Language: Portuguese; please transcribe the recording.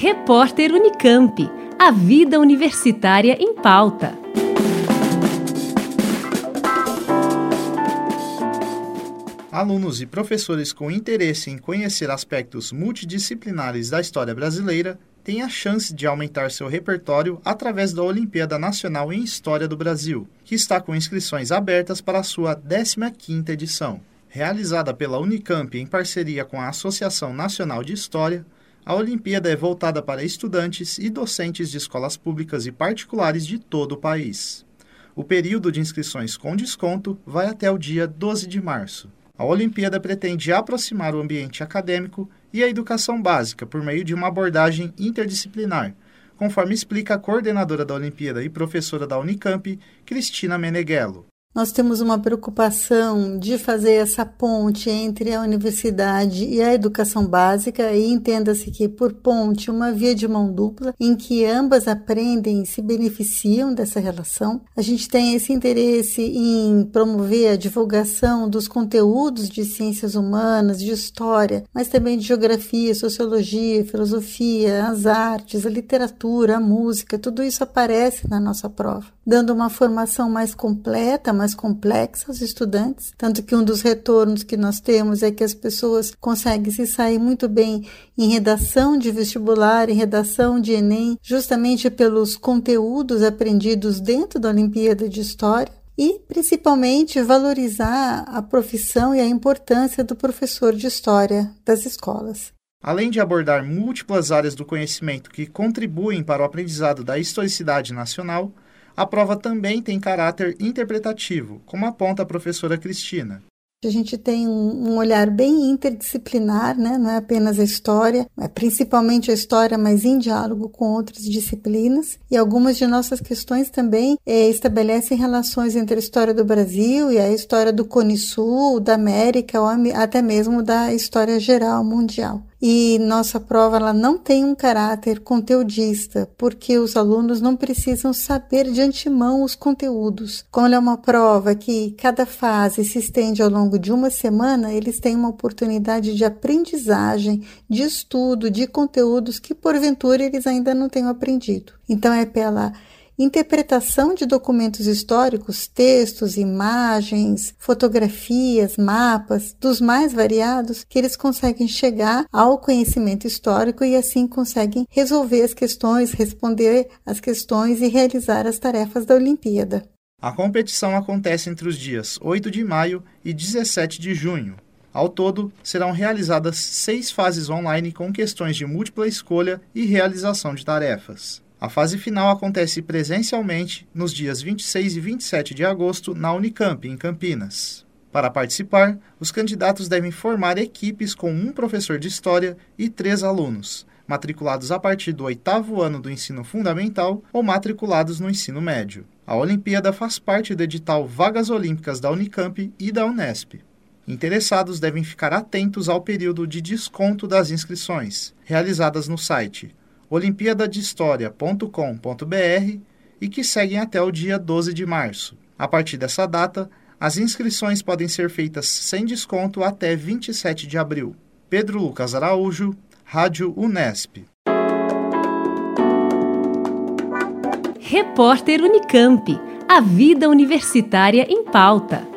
Repórter Unicamp. A vida universitária em pauta. Alunos e professores com interesse em conhecer aspectos multidisciplinares da história brasileira têm a chance de aumentar seu repertório através da Olimpíada Nacional em História do Brasil, que está com inscrições abertas para a sua 15ª edição. Realizada pela Unicamp em parceria com a Associação Nacional de História, a Olimpíada é voltada para estudantes e docentes de escolas públicas e particulares de todo o país. O período de inscrições com desconto vai até o dia 12 de março. A Olimpíada pretende aproximar o ambiente acadêmico e a educação básica por meio de uma abordagem interdisciplinar, conforme explica a coordenadora da Olimpíada e professora da Unicamp, Cristina Meneghello. Nós temos uma preocupação de fazer essa ponte entre a universidade e a educação básica, e entenda-se que, por ponte, uma via de mão dupla, em que ambas aprendem e se beneficiam dessa relação. A gente tem esse interesse em promover a divulgação dos conteúdos de ciências humanas, de história, mas também de geografia, sociologia, filosofia, as artes, a literatura, a música, tudo isso aparece na nossa prova, dando uma formação mais completa, mais complexa aos estudantes, tanto que um dos retornos que nós temos é que as pessoas conseguem se sair muito bem em redação de vestibular, em redação de Enem, justamente pelos conteúdos aprendidos dentro da Olimpíada de História e principalmente valorizar a profissão e a importância do professor de história das escolas. Além de abordar múltiplas áreas do conhecimento que contribuem para o aprendizado da historicidade nacional, a prova também tem caráter interpretativo, como aponta a professora Cristina. A gente tem um, olhar bem interdisciplinar, né? não é apenas a história, é principalmente a história, mas em diálogo com outras disciplinas. E algumas de nossas questões também é, estabelecem relações entre a história do Brasil e a história do Cone Sul, da América, ou até mesmo da história geral mundial e nossa prova ela não tem um caráter conteudista, porque os alunos não precisam saber de antemão os conteúdos. Como ela é uma prova que cada fase se estende ao longo de uma semana, eles têm uma oportunidade de aprendizagem, de estudo, de conteúdos que porventura eles ainda não tenham aprendido. Então é pela interpretação de documentos históricos, textos, imagens, fotografias, mapas, dos mais variados, que eles conseguem chegar ao conhecimento histórico e assim conseguem resolver as questões, responder as questões e realizar as tarefas da Olimpíada. A competição acontece entre os dias 8 de maio e 17 de junho. Ao todo, serão realizadas seis fases online com questões de múltipla escolha e realização de tarefas. A fase final acontece presencialmente nos dias 26 e 27 de agosto na Unicamp, em Campinas. Para participar, os candidatos devem formar equipes com um professor de história e três alunos, matriculados a partir do oitavo ano do ensino fundamental ou matriculados no ensino médio. A Olimpíada faz parte do edital Vagas Olímpicas da Unicamp e da Unesp. Interessados devem ficar atentos ao período de desconto das inscrições, realizadas no site olimpiadadehistoria.com.br e que seguem até o dia 12 de março. A partir dessa data, as inscrições podem ser feitas sem desconto até 27 de abril. Pedro Lucas Araújo, Rádio Unesp. Repórter Unicamp. A vida universitária em pauta.